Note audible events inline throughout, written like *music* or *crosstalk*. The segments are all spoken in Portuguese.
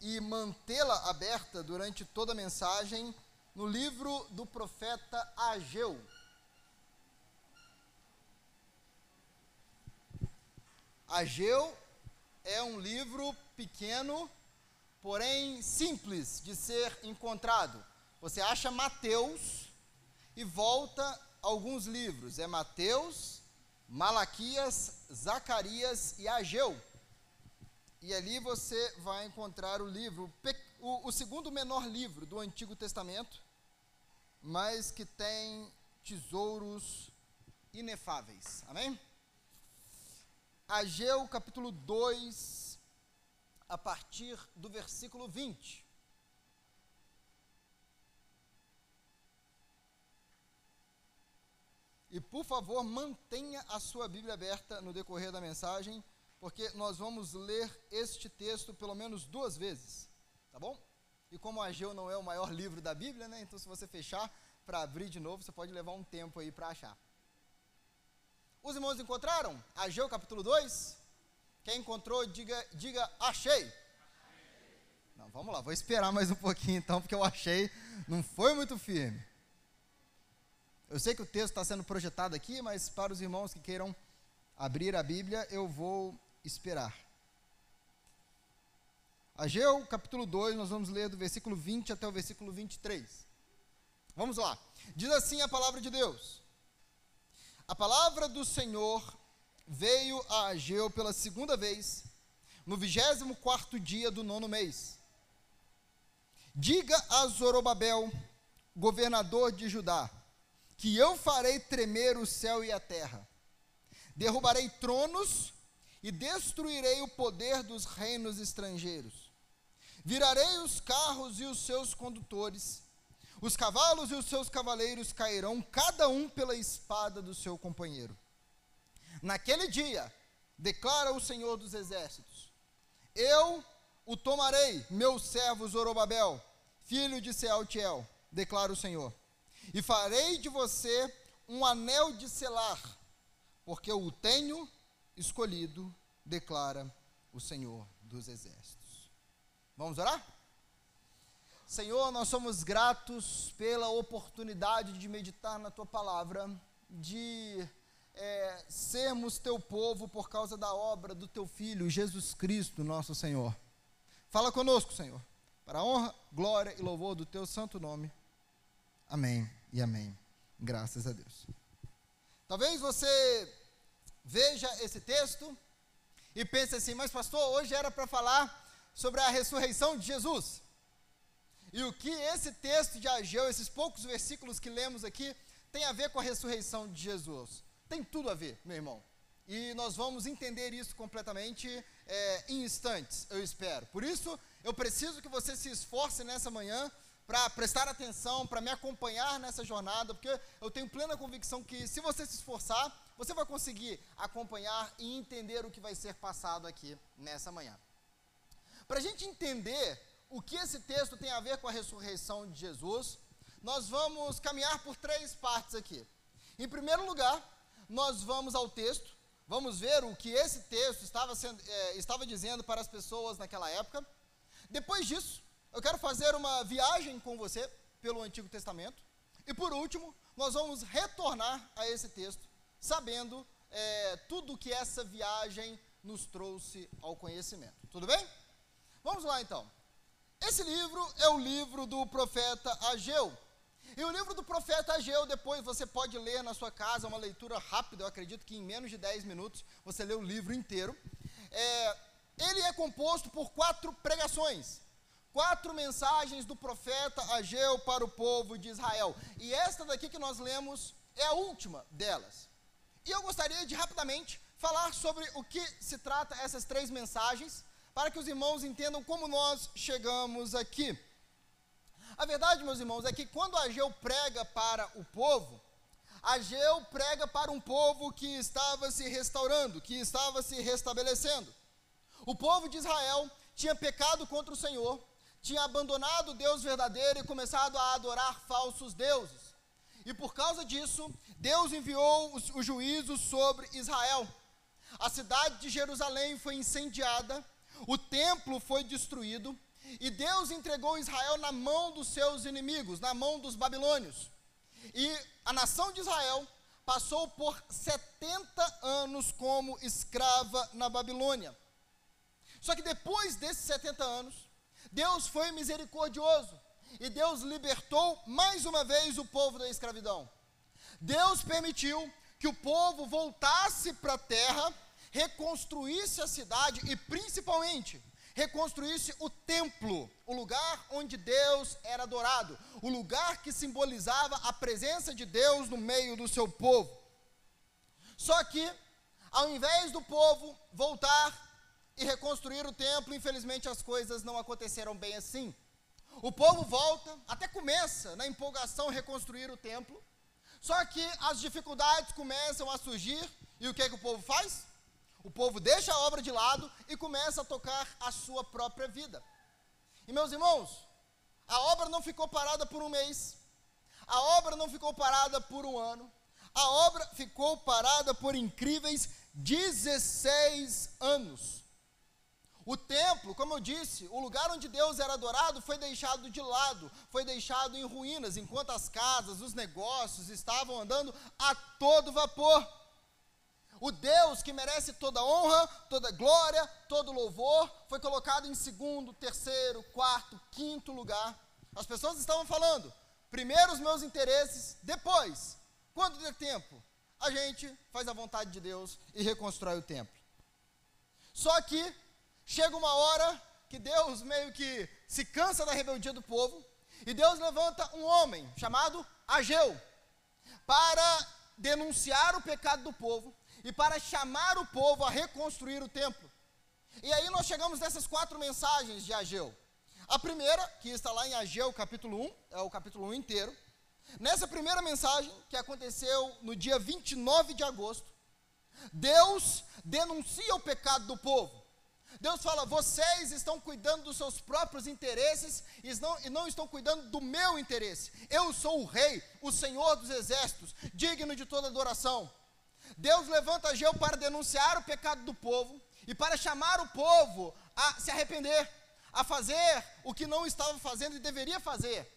e mantê-la aberta durante toda a mensagem no livro do profeta Ageu. Ageu é um livro pequeno, porém simples de ser encontrado. Você acha Mateus e volta alguns livros. É Mateus, Malaquias, Zacarias e Ageu. E ali você vai encontrar o livro, o, o segundo menor livro do Antigo Testamento, mas que tem tesouros inefáveis. Amém? Ageu capítulo 2, a partir do versículo 20. E por favor, mantenha a sua Bíblia aberta no decorrer da mensagem porque nós vamos ler este texto pelo menos duas vezes, tá bom? E como Ageu não é o maior livro da Bíblia, né? Então, se você fechar para abrir de novo, você pode levar um tempo aí para achar. Os irmãos encontraram? Ageu capítulo 2? Quem encontrou, diga, diga achei. Não, vamos lá, vou esperar mais um pouquinho então, porque eu achei, não foi muito firme. Eu sei que o texto está sendo projetado aqui, mas para os irmãos que queiram abrir a Bíblia, eu vou esperar. Ageu, capítulo 2, nós vamos ler do versículo 20 até o versículo 23. Vamos lá. Diz assim a palavra de Deus: A palavra do Senhor veio a Ageu pela segunda vez, no vigésimo quarto dia do nono mês. Diga a Zorobabel, governador de Judá, que eu farei tremer o céu e a terra. Derrubarei tronos e destruirei o poder dos reinos estrangeiros. Virarei os carros e os seus condutores, os cavalos e os seus cavaleiros cairão, cada um pela espada do seu companheiro. Naquele dia, declara o Senhor dos Exércitos: Eu o tomarei, meu servo Zorobabel, filho de Sealtiel, declara o Senhor, e farei de você um anel de selar, porque eu o tenho escolhido, declara o Senhor dos Exércitos. Vamos orar? Senhor, nós somos gratos pela oportunidade de meditar na tua palavra, de é, sermos teu povo por causa da obra do teu Filho, Jesus Cristo, nosso Senhor. Fala conosco, Senhor, para a honra, glória e louvor do teu santo nome. Amém e amém. Graças a Deus. Talvez você veja esse texto e pense assim: mas, pastor, hoje era para falar sobre a ressurreição de Jesus. E o que esse texto de Ageu, esses poucos versículos que lemos aqui, tem a ver com a ressurreição de Jesus? Tem tudo a ver, meu irmão. E nós vamos entender isso completamente é, em instantes, eu espero. Por isso, eu preciso que você se esforce nessa manhã para prestar atenção, para me acompanhar nessa jornada, porque eu tenho plena convicção que se você se esforçar, você vai conseguir acompanhar e entender o que vai ser passado aqui nessa manhã. Para a gente entender o que esse texto tem a ver com a ressurreição de Jesus, nós vamos caminhar por três partes aqui. Em primeiro lugar, nós vamos ao texto, vamos ver o que esse texto estava, sendo, é, estava dizendo para as pessoas naquela época. Depois disso, eu quero fazer uma viagem com você pelo Antigo Testamento. E por último, nós vamos retornar a esse texto, sabendo é, tudo que essa viagem nos trouxe ao conhecimento. Tudo bem? Vamos lá então. Esse livro é o livro do profeta Ageu. E o livro do profeta Ageu, depois você pode ler na sua casa, uma leitura rápida, eu acredito que em menos de 10 minutos você lê o livro inteiro. É, ele é composto por quatro pregações quatro mensagens do profeta Ageu para o povo de Israel. E esta daqui que nós lemos é a última delas. E eu gostaria de rapidamente falar sobre o que se trata essas três mensagens, para que os irmãos entendam como nós chegamos aqui. A verdade, meus irmãos, é que quando Ageu prega para o povo, Ageu prega para um povo que estava se restaurando, que estava se restabelecendo. O povo de Israel tinha pecado contra o Senhor, tinha abandonado o Deus verdadeiro e começado a adorar falsos deuses. E por causa disso, Deus enviou o juízo sobre Israel. A cidade de Jerusalém foi incendiada, o templo foi destruído, e Deus entregou Israel na mão dos seus inimigos, na mão dos babilônios. E a nação de Israel passou por 70 anos como escrava na Babilônia. Só que depois desses 70 anos, Deus foi misericordioso e Deus libertou mais uma vez o povo da escravidão. Deus permitiu que o povo voltasse para a terra, reconstruísse a cidade e principalmente reconstruísse o templo, o lugar onde Deus era adorado, o lugar que simbolizava a presença de Deus no meio do seu povo. Só que, ao invés do povo voltar e reconstruir o templo, infelizmente as coisas não aconteceram bem assim. O povo volta, até começa na empolgação reconstruir o templo, só que as dificuldades começam a surgir, e o que, é que o povo faz? O povo deixa a obra de lado e começa a tocar a sua própria vida. E meus irmãos, a obra não ficou parada por um mês, a obra não ficou parada por um ano, a obra ficou parada por incríveis 16 anos. O templo, como eu disse, o lugar onde Deus era adorado foi deixado de lado, foi deixado em ruínas, enquanto as casas, os negócios estavam andando a todo vapor. O Deus que merece toda honra, toda glória, todo louvor, foi colocado em segundo, terceiro, quarto, quinto lugar. As pessoas estavam falando, primeiro os meus interesses, depois, quando der tempo, a gente faz a vontade de Deus e reconstrói o templo. Só que chega uma hora que Deus meio que se cansa da rebeldia do povo, e Deus levanta um homem chamado Ageu para denunciar o pecado do povo e para chamar o povo a reconstruir o templo. E aí nós chegamos nessas quatro mensagens de Ageu. A primeira, que está lá em Ageu capítulo 1, é o capítulo 1 inteiro. Nessa primeira mensagem, que aconteceu no dia 29 de agosto, Deus denuncia o pecado do povo. Deus fala: vocês estão cuidando dos seus próprios interesses e não, e não estão cuidando do meu interesse. Eu sou o rei, o senhor dos exércitos, digno de toda adoração. Deus levanta Ageu para denunciar o pecado do povo e para chamar o povo a se arrepender, a fazer o que não estava fazendo e deveria fazer.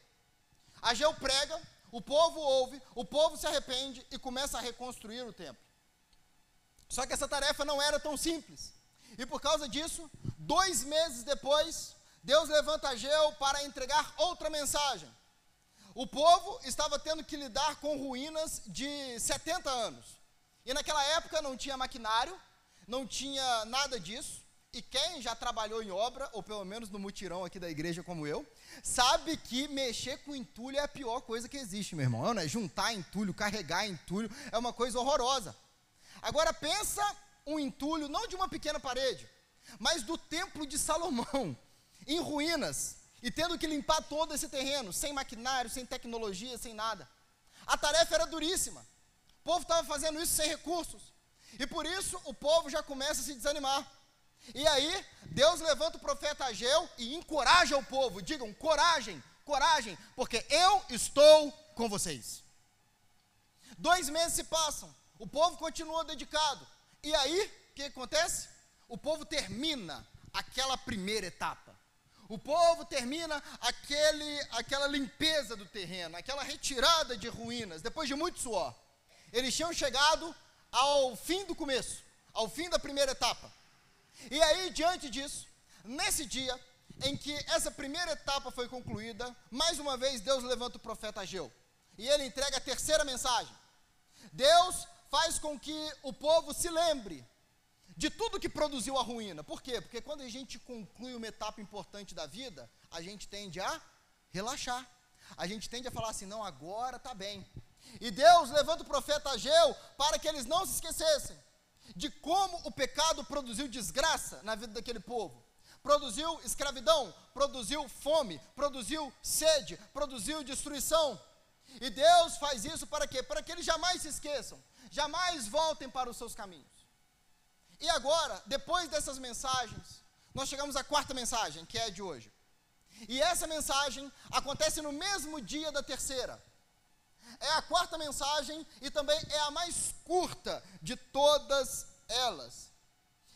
Ageu prega, o povo ouve, o povo se arrepende e começa a reconstruir o templo. Só que essa tarefa não era tão simples. E por causa disso, dois meses depois, Deus levanta Ageu para entregar outra mensagem. O povo estava tendo que lidar com ruínas de 70 anos. E naquela época não tinha maquinário, não tinha nada disso. E quem já trabalhou em obra, ou pelo menos no mutirão aqui da igreja como eu, sabe que mexer com entulho é a pior coisa que existe, meu irmão. Não é? Juntar entulho, carregar entulho, é uma coisa horrorosa. Agora pensa um entulho, não de uma pequena parede, mas do templo de Salomão, em ruínas, e tendo que limpar todo esse terreno, sem maquinário, sem tecnologia, sem nada. A tarefa era duríssima. O povo estava fazendo isso sem recursos. E por isso o povo já começa a se desanimar. E aí, Deus levanta o profeta Ageu e encoraja o povo. Digam, coragem, coragem, porque eu estou com vocês. Dois meses se passam, o povo continua dedicado, e aí, o que acontece? O povo termina aquela primeira etapa. O povo termina aquele, aquela limpeza do terreno, aquela retirada de ruínas, depois de muito suor. Eles tinham chegado ao fim do começo, ao fim da primeira etapa. E aí, diante disso, nesse dia em que essa primeira etapa foi concluída, mais uma vez Deus levanta o profeta Ageu. E ele entrega a terceira mensagem. Deus faz com que o povo se lembre de tudo que produziu a ruína. Por quê? Porque quando a gente conclui uma etapa importante da vida, a gente tende a relaxar. A gente tende a falar assim: não, agora está bem. E Deus levanta o profeta Ageu para que eles não se esquecessem de como o pecado produziu desgraça na vida daquele povo. Produziu escravidão, produziu fome, produziu sede, produziu destruição. E Deus faz isso para quê? Para que eles jamais se esqueçam jamais voltem para os seus caminhos. E agora, depois dessas mensagens, nós chegamos à quarta mensagem, que é a de hoje. E essa mensagem acontece no mesmo dia da terceira. É a quarta mensagem e também é a mais curta de todas elas.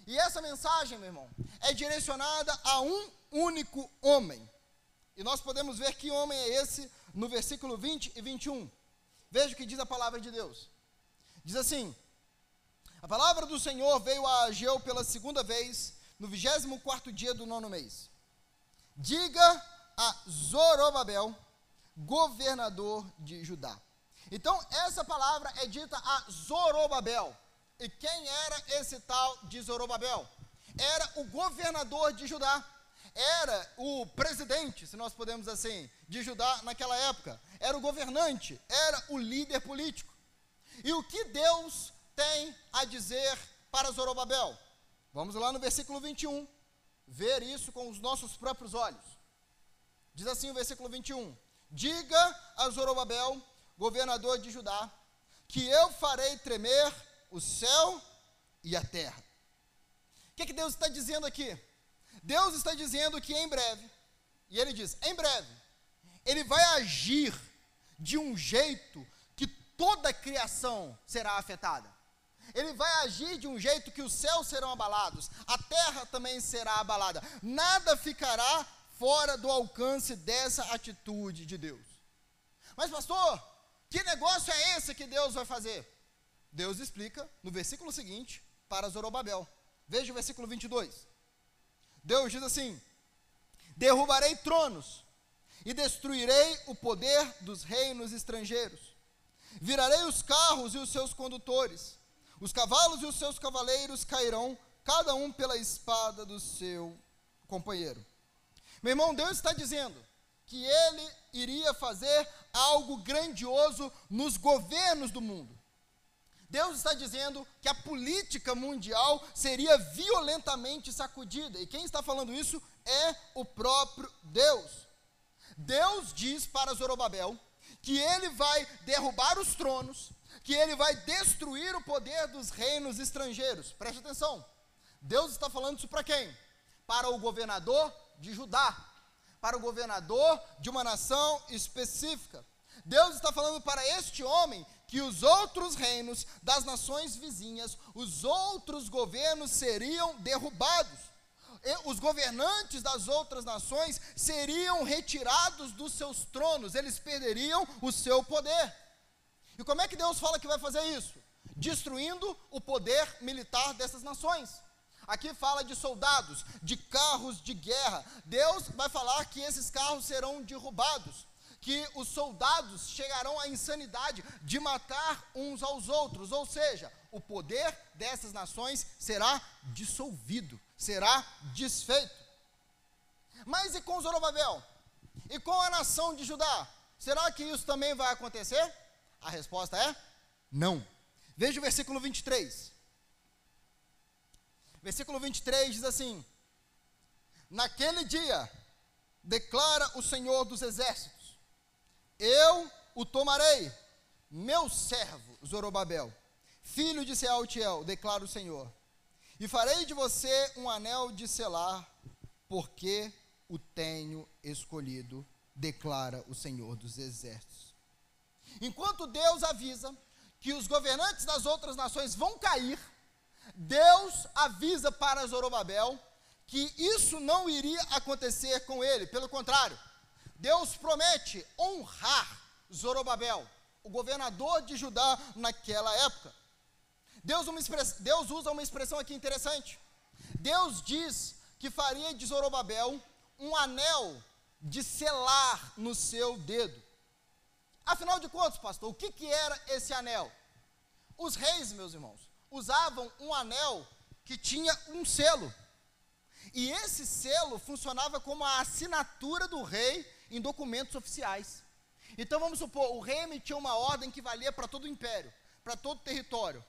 E essa mensagem, meu irmão, é direcionada a um único homem. E nós podemos ver que homem é esse no versículo 20 e 21. Veja o que diz a palavra de Deus. Diz assim: A palavra do Senhor veio a Ageu pela segunda vez, no 24 dia do nono mês. Diga a Zorobabel, governador de Judá. Então, essa palavra é dita a Zorobabel. E quem era esse tal de Zorobabel? Era o governador de Judá. Era o presidente, se nós podemos assim, de Judá naquela época. Era o governante, era o líder político. E o que Deus tem a dizer para Zorobabel? Vamos lá no versículo 21, ver isso com os nossos próprios olhos. Diz assim o versículo 21: Diga a Zorobabel, governador de Judá, que eu farei tremer o céu e a terra. O que, é que Deus está dizendo aqui? Deus está dizendo que em breve, e ele diz: em breve, ele vai agir de um jeito toda a criação será afetada. Ele vai agir de um jeito que os céus serão abalados, a terra também será abalada. Nada ficará fora do alcance dessa atitude de Deus. Mas, pastor, que negócio é esse que Deus vai fazer? Deus explica no versículo seguinte para Zorobabel. Veja o versículo 22. Deus diz assim: Derrubarei tronos e destruirei o poder dos reinos estrangeiros. Virarei os carros e os seus condutores. Os cavalos e os seus cavaleiros cairão, cada um pela espada do seu companheiro. Meu irmão, Deus está dizendo que ele iria fazer algo grandioso nos governos do mundo. Deus está dizendo que a política mundial seria violentamente sacudida. E quem está falando isso é o próprio Deus. Deus diz para Zorobabel que ele vai derrubar os tronos, que ele vai destruir o poder dos reinos estrangeiros. Preste atenção. Deus está falando isso para quem? Para o governador de Judá, para o governador de uma nação específica. Deus está falando para este homem que os outros reinos das nações vizinhas, os outros governos seriam derrubados. Os governantes das outras nações seriam retirados dos seus tronos, eles perderiam o seu poder. E como é que Deus fala que vai fazer isso? Destruindo o poder militar dessas nações. Aqui fala de soldados, de carros de guerra. Deus vai falar que esses carros serão derrubados, que os soldados chegarão à insanidade de matar uns aos outros, ou seja, o poder dessas nações será dissolvido, será desfeito. Mas e com Zorobabel? E com a nação de Judá? Será que isso também vai acontecer? A resposta é não. Veja o versículo 23. Versículo 23 diz assim: Naquele dia, declara o Senhor dos Exércitos, eu o tomarei, meu servo Zorobabel, filho de Sealtiel, declara o Senhor, e farei de você um anel de selar, porque o tenho escolhido, declara o Senhor dos Exércitos. Enquanto Deus avisa que os governantes das outras nações vão cair, Deus avisa para Zorobabel que isso não iria acontecer com ele, pelo contrário, Deus promete honrar Zorobabel, o governador de Judá naquela época. Deus, Deus usa uma expressão aqui interessante. Deus diz que faria de Zorobabel um anel de selar no seu dedo. Afinal de contas, pastor, o que, que era esse anel? Os reis, meus irmãos, usavam um anel que tinha um selo. E esse selo funcionava como a assinatura do rei em documentos oficiais. Então vamos supor, o rei emitia uma ordem que valia para todo o império, para todo o território.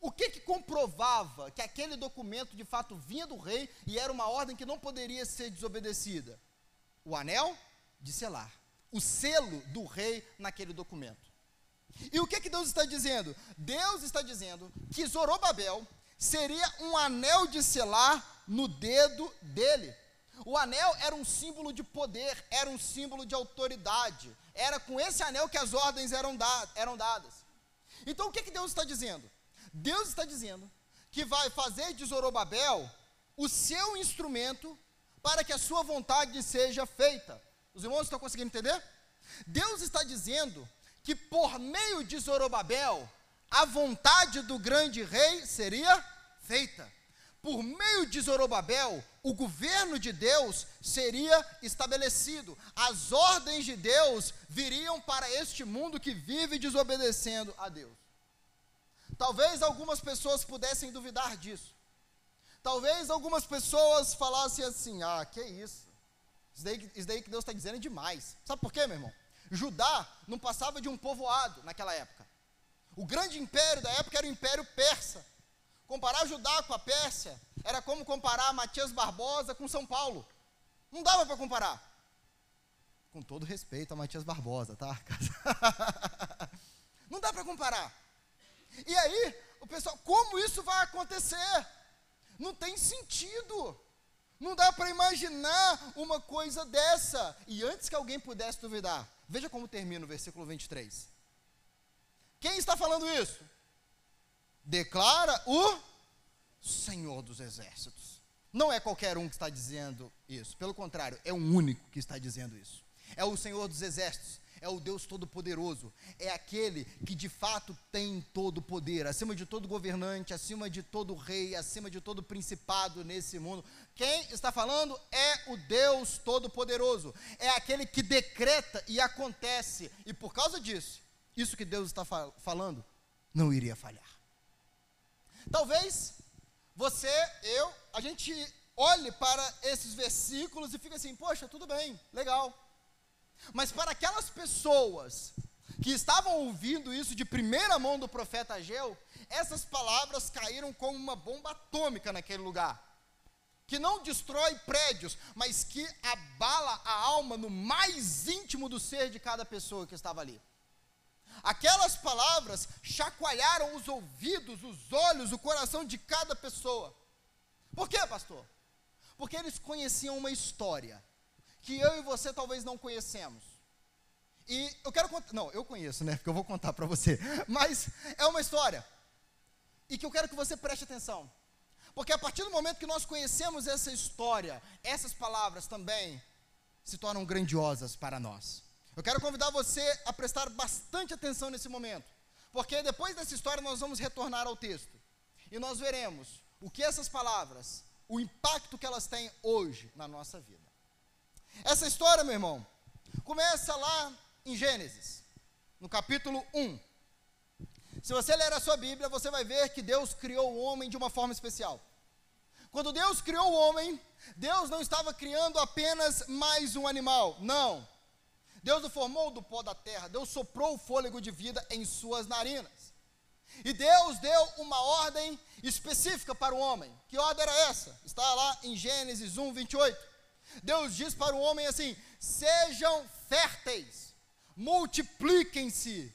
O que, que comprovava que aquele documento de fato vinha do rei e era uma ordem que não poderia ser desobedecida? O anel de selar, o selo do rei naquele documento. E o que, que Deus está dizendo? Deus está dizendo que Zorobabel seria um anel de selar no dedo dele. O anel era um símbolo de poder, era um símbolo de autoridade. Era com esse anel que as ordens eram, da, eram dadas. Então o que, que Deus está dizendo? Deus está dizendo que vai fazer de Zorobabel o seu instrumento para que a sua vontade seja feita. Os irmãos estão conseguindo entender? Deus está dizendo que por meio de Zorobabel, a vontade do grande rei seria feita. Por meio de Zorobabel, o governo de Deus seria estabelecido. As ordens de Deus viriam para este mundo que vive desobedecendo a Deus. Talvez algumas pessoas pudessem duvidar disso. Talvez algumas pessoas falassem assim: ah, que isso? Isso daí, isso daí que Deus está dizendo é demais. Sabe por quê, meu irmão? Judá não passava de um povoado naquela época. O grande império da época era o Império Persa. Comparar Judá com a Pérsia era como comparar Matias Barbosa com São Paulo. Não dava para comparar. Com todo respeito a Matias Barbosa, tá? *laughs* Não dá para comparar. E aí, o pessoal, como isso vai acontecer? Não tem sentido. Não dá para imaginar uma coisa dessa. E antes que alguém pudesse duvidar, veja como termina o versículo 23. Quem está falando isso? Declara o Senhor dos Exércitos. Não é qualquer um que está dizendo isso. Pelo contrário, é um único que está dizendo isso. É o Senhor dos Exércitos é o Deus Todo-Poderoso, é aquele que de fato tem todo o poder, acima de todo governante, acima de todo rei, acima de todo principado nesse mundo. Quem está falando é o Deus Todo-Poderoso, é aquele que decreta e acontece, e por causa disso, isso que Deus está fal falando não iria falhar. Talvez você, eu, a gente olhe para esses versículos e fique assim: poxa, tudo bem, legal. Mas para aquelas pessoas que estavam ouvindo isso de primeira mão do profeta Ageu, essas palavras caíram como uma bomba atômica naquele lugar. Que não destrói prédios, mas que abala a alma no mais íntimo do ser de cada pessoa que estava ali. Aquelas palavras chacoalharam os ouvidos, os olhos, o coração de cada pessoa. Por quê, pastor? Porque eles conheciam uma história que eu e você talvez não conhecemos. E eu quero contar, não, eu conheço, né? Porque eu vou contar para você. *laughs* Mas é uma história. E que eu quero que você preste atenção. Porque a partir do momento que nós conhecemos essa história, essas palavras também se tornam grandiosas para nós. Eu quero convidar você a prestar bastante atenção nesse momento. Porque depois dessa história nós vamos retornar ao texto. E nós veremos o que essas palavras, o impacto que elas têm hoje na nossa vida. Essa história, meu irmão, começa lá em Gênesis, no capítulo 1. Se você ler a sua Bíblia, você vai ver que Deus criou o homem de uma forma especial. Quando Deus criou o homem, Deus não estava criando apenas mais um animal, não. Deus o formou do pó da terra, Deus soprou o fôlego de vida em suas narinas. E Deus deu uma ordem específica para o homem. Que ordem era essa? Está lá em Gênesis 1, 28. Deus diz para o homem assim: sejam férteis, multipliquem-se,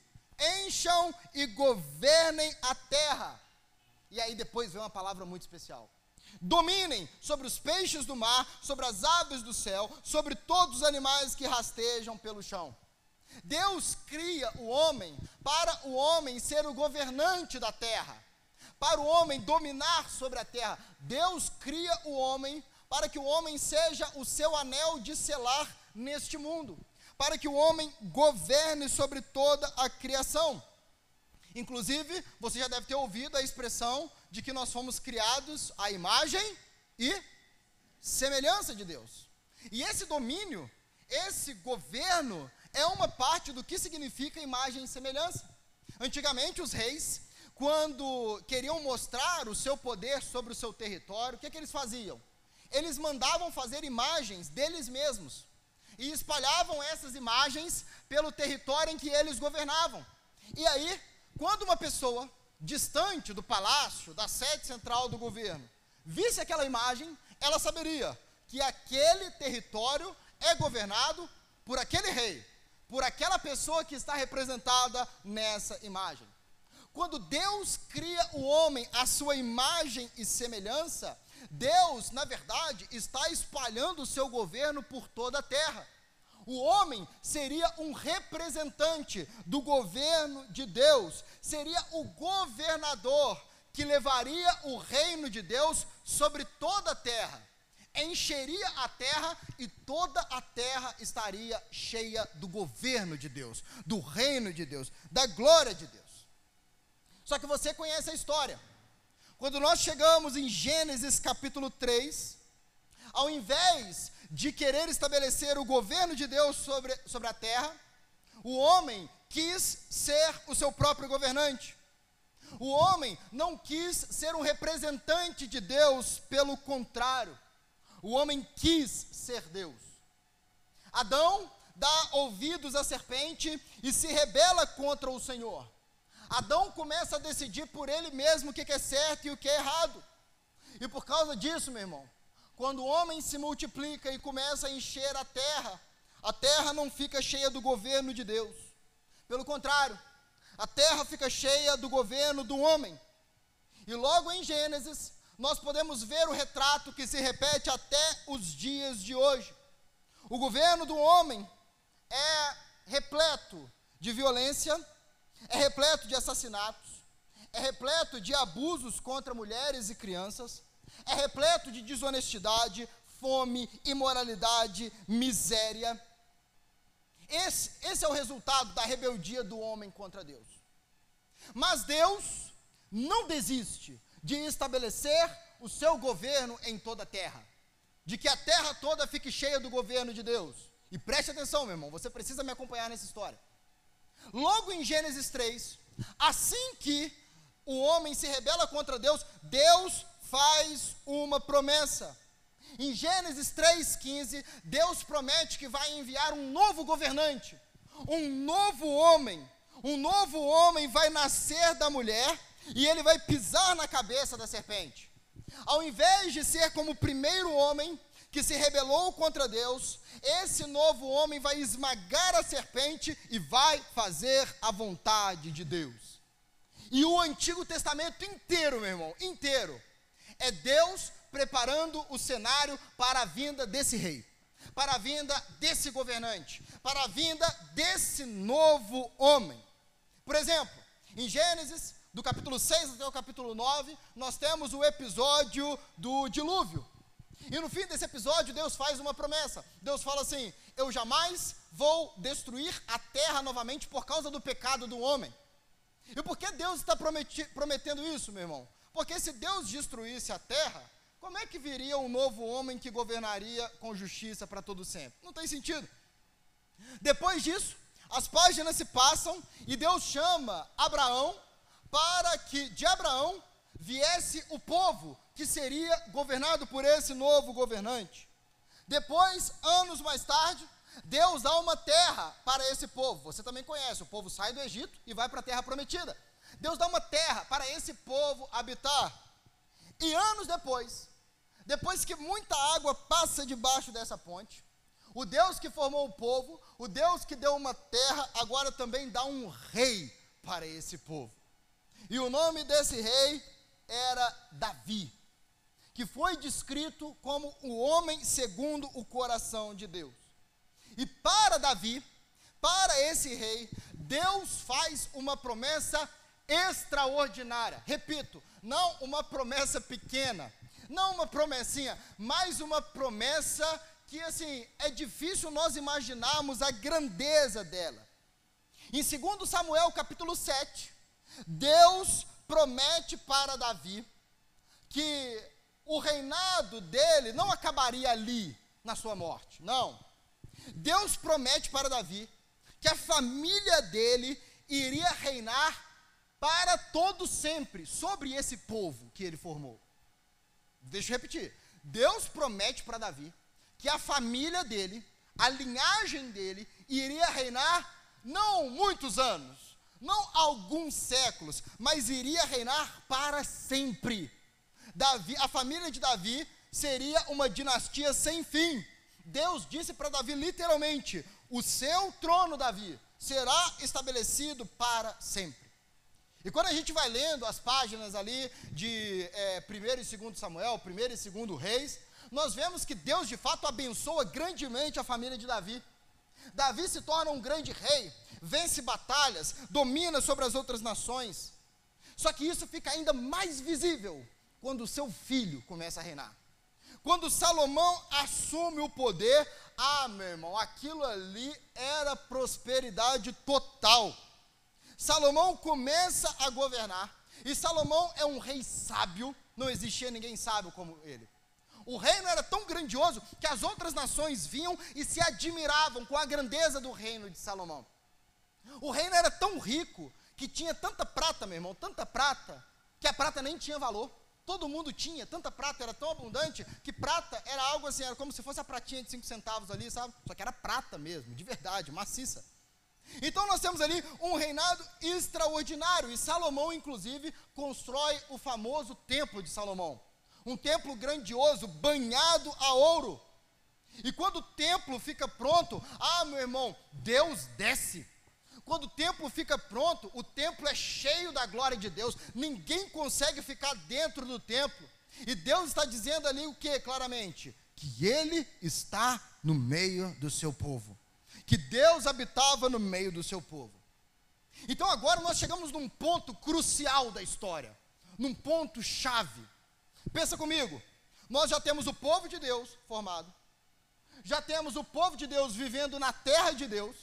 encham e governem a terra. E aí depois vem uma palavra muito especial. Dominem sobre os peixes do mar, sobre as aves do céu, sobre todos os animais que rastejam pelo chão. Deus cria o homem para o homem ser o governante da terra, para o homem dominar sobre a terra. Deus cria o homem para que o homem seja o seu anel de selar neste mundo, para que o homem governe sobre toda a criação. Inclusive, você já deve ter ouvido a expressão de que nós fomos criados à imagem e semelhança de Deus. E esse domínio, esse governo, é uma parte do que significa imagem e semelhança. Antigamente, os reis, quando queriam mostrar o seu poder sobre o seu território, o que, que eles faziam? Eles mandavam fazer imagens deles mesmos e espalhavam essas imagens pelo território em que eles governavam. E aí, quando uma pessoa distante do palácio, da sede central do governo, visse aquela imagem, ela saberia que aquele território é governado por aquele rei, por aquela pessoa que está representada nessa imagem. Quando Deus cria o homem à sua imagem e semelhança, Deus, na verdade, está espalhando o seu governo por toda a terra. O homem seria um representante do governo de Deus, seria o governador que levaria o reino de Deus sobre toda a terra. encheria a terra e toda a terra estaria cheia do governo de Deus, do reino de Deus, da glória de Deus. Só que você conhece a história. Quando nós chegamos em Gênesis capítulo 3, ao invés de querer estabelecer o governo de Deus sobre, sobre a terra, o homem quis ser o seu próprio governante. O homem não quis ser um representante de Deus, pelo contrário, o homem quis ser Deus. Adão dá ouvidos à serpente e se rebela contra o Senhor. Adão começa a decidir por ele mesmo o que é certo e o que é errado. E por causa disso, meu irmão, quando o homem se multiplica e começa a encher a terra, a terra não fica cheia do governo de Deus. Pelo contrário, a terra fica cheia do governo do homem. E logo em Gênesis, nós podemos ver o retrato que se repete até os dias de hoje. O governo do homem é repleto de violência, é repleto de assassinatos, é repleto de abusos contra mulheres e crianças, é repleto de desonestidade, fome, imoralidade, miséria. Esse, esse é o resultado da rebeldia do homem contra Deus. Mas Deus não desiste de estabelecer o seu governo em toda a terra, de que a terra toda fique cheia do governo de Deus. E preste atenção, meu irmão, você precisa me acompanhar nessa história. Logo em Gênesis 3, assim que o homem se rebela contra Deus, Deus faz uma promessa. Em Gênesis 3,15, Deus promete que vai enviar um novo governante, um novo homem. Um novo homem vai nascer da mulher e ele vai pisar na cabeça da serpente. Ao invés de ser como o primeiro homem que se rebelou contra Deus, esse novo homem vai esmagar a serpente e vai fazer a vontade de Deus. E o Antigo Testamento inteiro, meu irmão, inteiro, é Deus preparando o cenário para a vinda desse rei, para a vinda desse governante, para a vinda desse novo homem. Por exemplo, em Gênesis, do capítulo 6 até o capítulo 9, nós temos o episódio do dilúvio. E no fim desse episódio, Deus faz uma promessa. Deus fala assim: Eu jamais vou destruir a terra novamente por causa do pecado do homem. E por que Deus está prometendo isso, meu irmão? Porque se Deus destruísse a terra, como é que viria um novo homem que governaria com justiça para todo sempre? Não tem sentido. Depois disso, as páginas se passam e Deus chama Abraão para que de Abraão viesse o povo que seria governado por esse novo governante. Depois, anos mais tarde, Deus dá uma terra para esse povo. Você também conhece, o povo sai do Egito e vai para a terra prometida. Deus dá uma terra para esse povo habitar. E anos depois, depois que muita água passa debaixo dessa ponte, o Deus que formou o povo, o Deus que deu uma terra, agora também dá um rei para esse povo. E o nome desse rei era Davi, que foi descrito como o homem segundo o coração de Deus. E para Davi, para esse rei, Deus faz uma promessa extraordinária. Repito, não uma promessa pequena, não uma promessinha, mas uma promessa que assim, é difícil nós imaginarmos a grandeza dela. Em 2 Samuel capítulo 7, Deus promete para Davi que o reinado dele não acabaria ali na sua morte. Não. Deus promete para Davi que a família dele iria reinar para todo sempre sobre esse povo que ele formou. Deixa eu repetir. Deus promete para Davi que a família dele, a linhagem dele, iria reinar não muitos anos, não alguns séculos, mas iria reinar para sempre. Davi, a família de Davi seria uma dinastia sem fim. Deus disse para Davi literalmente: o seu trono, Davi, será estabelecido para sempre. E quando a gente vai lendo as páginas ali de é, 1 e 2 Samuel, 1 e 2 Reis, nós vemos que Deus de fato abençoa grandemente a família de Davi. Davi se torna um grande rei, vence batalhas, domina sobre as outras nações. Só que isso fica ainda mais visível quando o seu filho começa a reinar. Quando Salomão assume o poder, ah, meu irmão, aquilo ali era prosperidade total. Salomão começa a governar, e Salomão é um rei sábio, não existia ninguém sábio como ele. O reino era tão grandioso que as outras nações vinham e se admiravam com a grandeza do reino de Salomão. O reino era tão rico que tinha tanta prata, meu irmão, tanta prata, que a prata nem tinha valor. Todo mundo tinha, tanta prata era tão abundante que prata era algo assim, era como se fosse a pratinha de 5 centavos ali, sabe? Só que era prata mesmo, de verdade, maciça. Então nós temos ali um reinado extraordinário e Salomão, inclusive, constrói o famoso Templo de Salomão. Um templo grandioso, banhado a ouro. E quando o templo fica pronto, ah, meu irmão, Deus desce. Quando o templo fica pronto, o templo é cheio da glória de Deus. Ninguém consegue ficar dentro do templo. E Deus está dizendo ali o que claramente? Que Ele está no meio do seu povo. Que Deus habitava no meio do seu povo. Então agora nós chegamos num ponto crucial da história, num ponto chave. Pensa comigo, nós já temos o povo de Deus formado, já temos o povo de Deus vivendo na terra de Deus,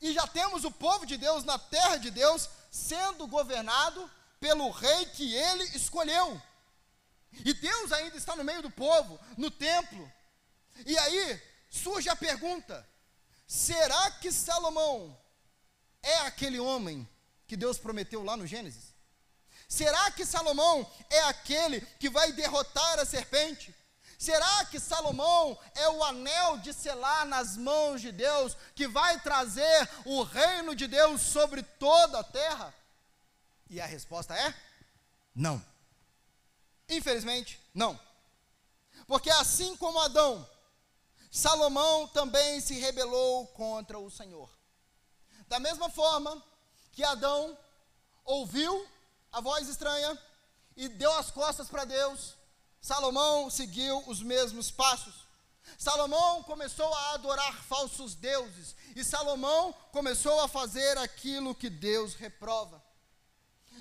e já temos o povo de Deus na terra de Deus sendo governado pelo rei que ele escolheu. E Deus ainda está no meio do povo, no templo. E aí surge a pergunta: será que Salomão é aquele homem que Deus prometeu lá no Gênesis? Será que Salomão é aquele que vai derrotar a serpente? Será que Salomão é o anel de selar nas mãos de Deus que vai trazer o reino de Deus sobre toda a terra? E a resposta é: não. Infelizmente, não. Porque assim como Adão, Salomão também se rebelou contra o Senhor. Da mesma forma que Adão ouviu a voz estranha e deu as costas para Deus, Salomão seguiu os mesmos passos. Salomão começou a adorar falsos deuses e Salomão começou a fazer aquilo que Deus reprova.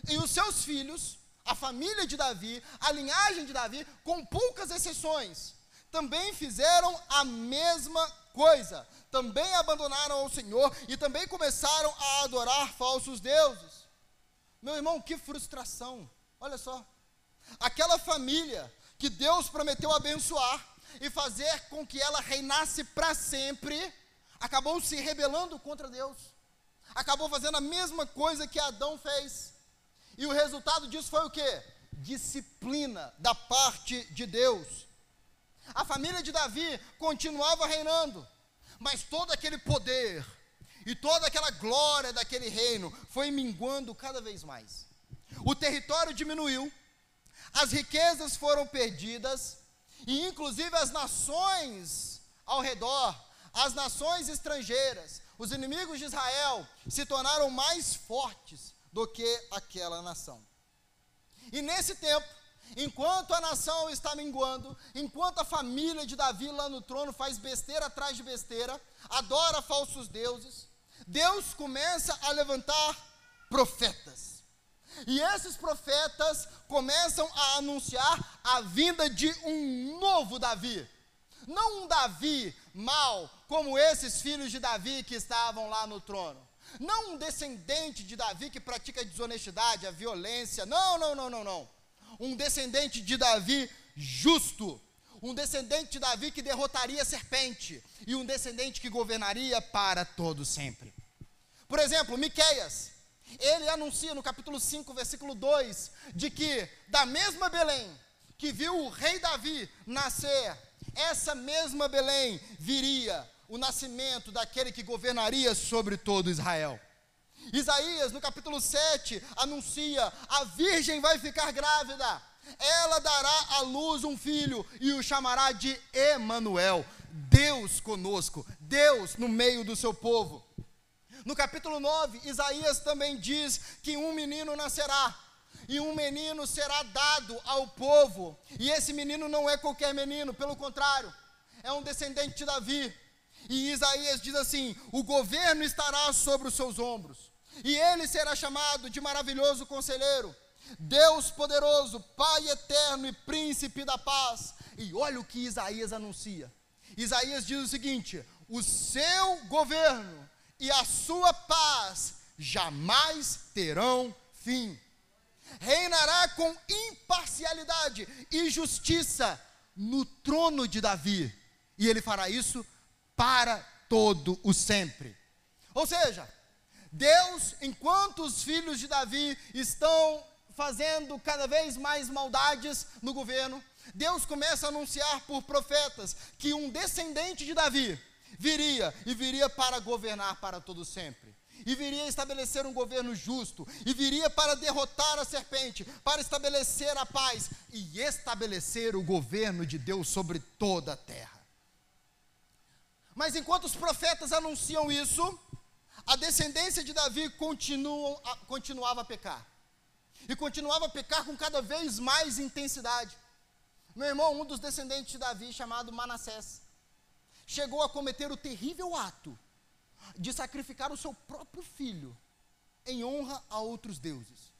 E os seus filhos, a família de Davi, a linhagem de Davi, com poucas exceções, também fizeram a mesma coisa. Também abandonaram o Senhor e também começaram a adorar falsos deuses. Meu irmão, que frustração. Olha só. Aquela família que Deus prometeu abençoar e fazer com que ela reinasse para sempre, acabou se rebelando contra Deus. Acabou fazendo a mesma coisa que Adão fez. E o resultado disso foi o quê? Disciplina da parte de Deus. A família de Davi continuava reinando, mas todo aquele poder e toda aquela glória daquele reino foi minguando cada vez mais. O território diminuiu, as riquezas foram perdidas, e inclusive as nações ao redor, as nações estrangeiras, os inimigos de Israel, se tornaram mais fortes do que aquela nação. E nesse tempo, enquanto a nação está minguando, enquanto a família de Davi lá no trono faz besteira atrás de besteira, adora falsos deuses, Deus começa a levantar profetas. E esses profetas começam a anunciar a vinda de um novo Davi. Não um Davi mau, como esses filhos de Davi que estavam lá no trono. Não um descendente de Davi que pratica a desonestidade, a violência. Não, não, não, não, não. Um descendente de Davi justo. Um descendente de Davi que derrotaria a serpente. E um descendente que governaria para todo sempre. Por exemplo, Miqueias ele anuncia no capítulo 5, versículo 2, de que da mesma Belém que viu o rei Davi nascer, essa mesma Belém viria o nascimento daquele que governaria sobre todo Israel. Isaías, no capítulo 7, anuncia: a virgem vai ficar grávida, ela dará à luz um filho e o chamará de Emanuel, Deus conosco, Deus no meio do seu povo. No capítulo 9, Isaías também diz que um menino nascerá, e um menino será dado ao povo. E esse menino não é qualquer menino, pelo contrário, é um descendente de Davi. E Isaías diz assim: o governo estará sobre os seus ombros, e ele será chamado de maravilhoso conselheiro, Deus poderoso, Pai eterno e príncipe da paz. E olha o que Isaías anuncia. Isaías diz o seguinte: o seu governo e a sua paz jamais terão fim. Reinará com imparcialidade e justiça no trono de Davi, e ele fará isso para todo o sempre. Ou seja, Deus, enquanto os filhos de Davi estão fazendo cada vez mais maldades no governo, Deus começa a anunciar por profetas que um descendente de Davi viria e viria para governar para todo sempre. E viria estabelecer um governo justo, e viria para derrotar a serpente, para estabelecer a paz e estabelecer o governo de Deus sobre toda a terra. Mas enquanto os profetas anunciam isso, a descendência de Davi continuava a pecar. E continuava a pecar com cada vez mais intensidade. Meu irmão, um dos descendentes de Davi, chamado Manassés, chegou a cometer o terrível ato de sacrificar o seu próprio filho em honra a outros deuses,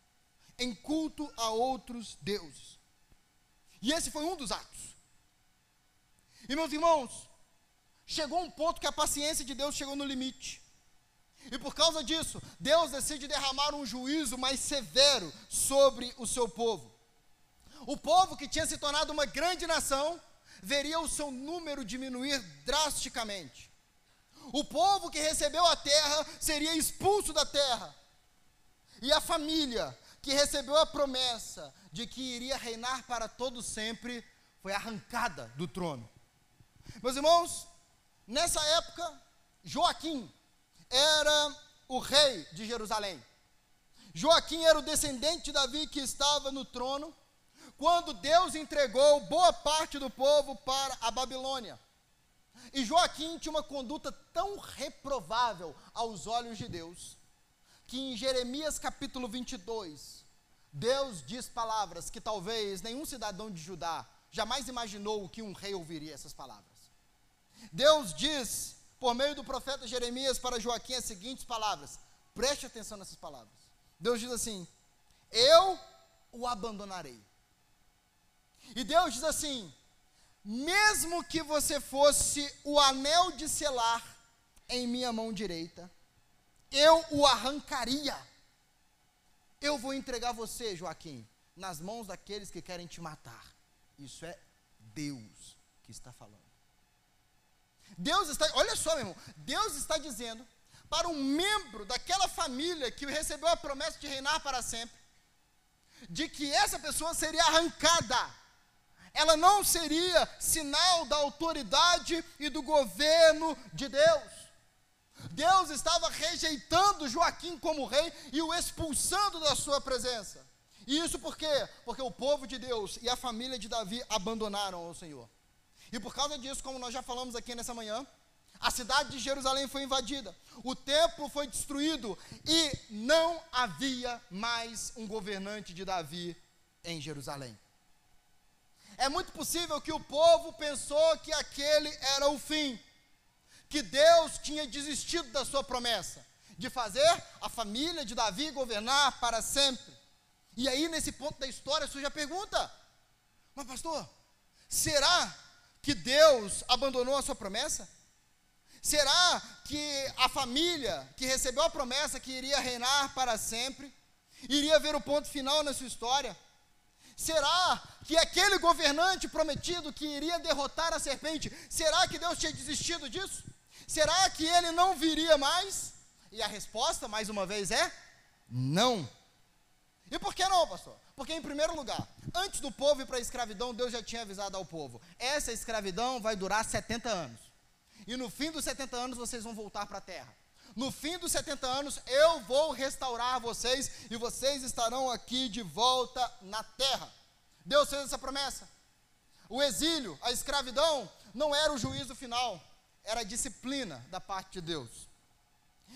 em culto a outros deuses. E esse foi um dos atos. E meus irmãos, chegou um ponto que a paciência de Deus chegou no limite. E por causa disso, Deus decide derramar um juízo mais severo sobre o seu povo. O povo que tinha se tornado uma grande nação, veria o seu número diminuir drasticamente. O povo que recebeu a terra seria expulso da terra. E a família que recebeu a promessa de que iria reinar para todo sempre foi arrancada do trono. Meus irmãos, nessa época, Joaquim era o rei de Jerusalém. Joaquim era o descendente de Davi que estava no trono quando Deus entregou boa parte do povo para a Babilônia. E Joaquim tinha uma conduta tão reprovável aos olhos de Deus, que em Jeremias capítulo 22, Deus diz palavras que talvez nenhum cidadão de Judá jamais imaginou que um rei ouviria essas palavras. Deus diz, por meio do profeta Jeremias, para Joaquim as seguintes palavras: preste atenção nessas palavras. Deus diz assim: Eu o abandonarei e Deus diz assim: mesmo que você fosse o anel de selar em minha mão direita, eu o arrancaria. Eu vou entregar você, Joaquim, nas mãos daqueles que querem te matar. Isso é Deus que está falando. Deus está, olha só, meu irmão, Deus está dizendo para um membro daquela família que recebeu a promessa de reinar para sempre, de que essa pessoa seria arrancada ela não seria sinal da autoridade e do governo de Deus. Deus estava rejeitando Joaquim como rei e o expulsando da sua presença. E isso por quê? Porque o povo de Deus e a família de Davi abandonaram o Senhor. E por causa disso, como nós já falamos aqui nessa manhã, a cidade de Jerusalém foi invadida, o templo foi destruído e não havia mais um governante de Davi em Jerusalém. É muito possível que o povo pensou que aquele era o fim, que Deus tinha desistido da sua promessa de fazer a família de Davi governar para sempre. E aí, nesse ponto da história, surge a pergunta: Mas, pastor, será que Deus abandonou a sua promessa? Será que a família que recebeu a promessa que iria reinar para sempre, iria ver o ponto final na sua história? Será que aquele governante prometido que iria derrotar a serpente, será que Deus tinha desistido disso? Será que ele não viria mais? E a resposta, mais uma vez, é não. E por que não, pastor? Porque, em primeiro lugar, antes do povo ir para a escravidão, Deus já tinha avisado ao povo: essa escravidão vai durar 70 anos. E no fim dos 70 anos vocês vão voltar para a terra. No fim dos 70 anos, eu vou restaurar vocês e vocês estarão aqui de volta na terra. Deus fez essa promessa. O exílio, a escravidão, não era o juízo final, era a disciplina da parte de Deus.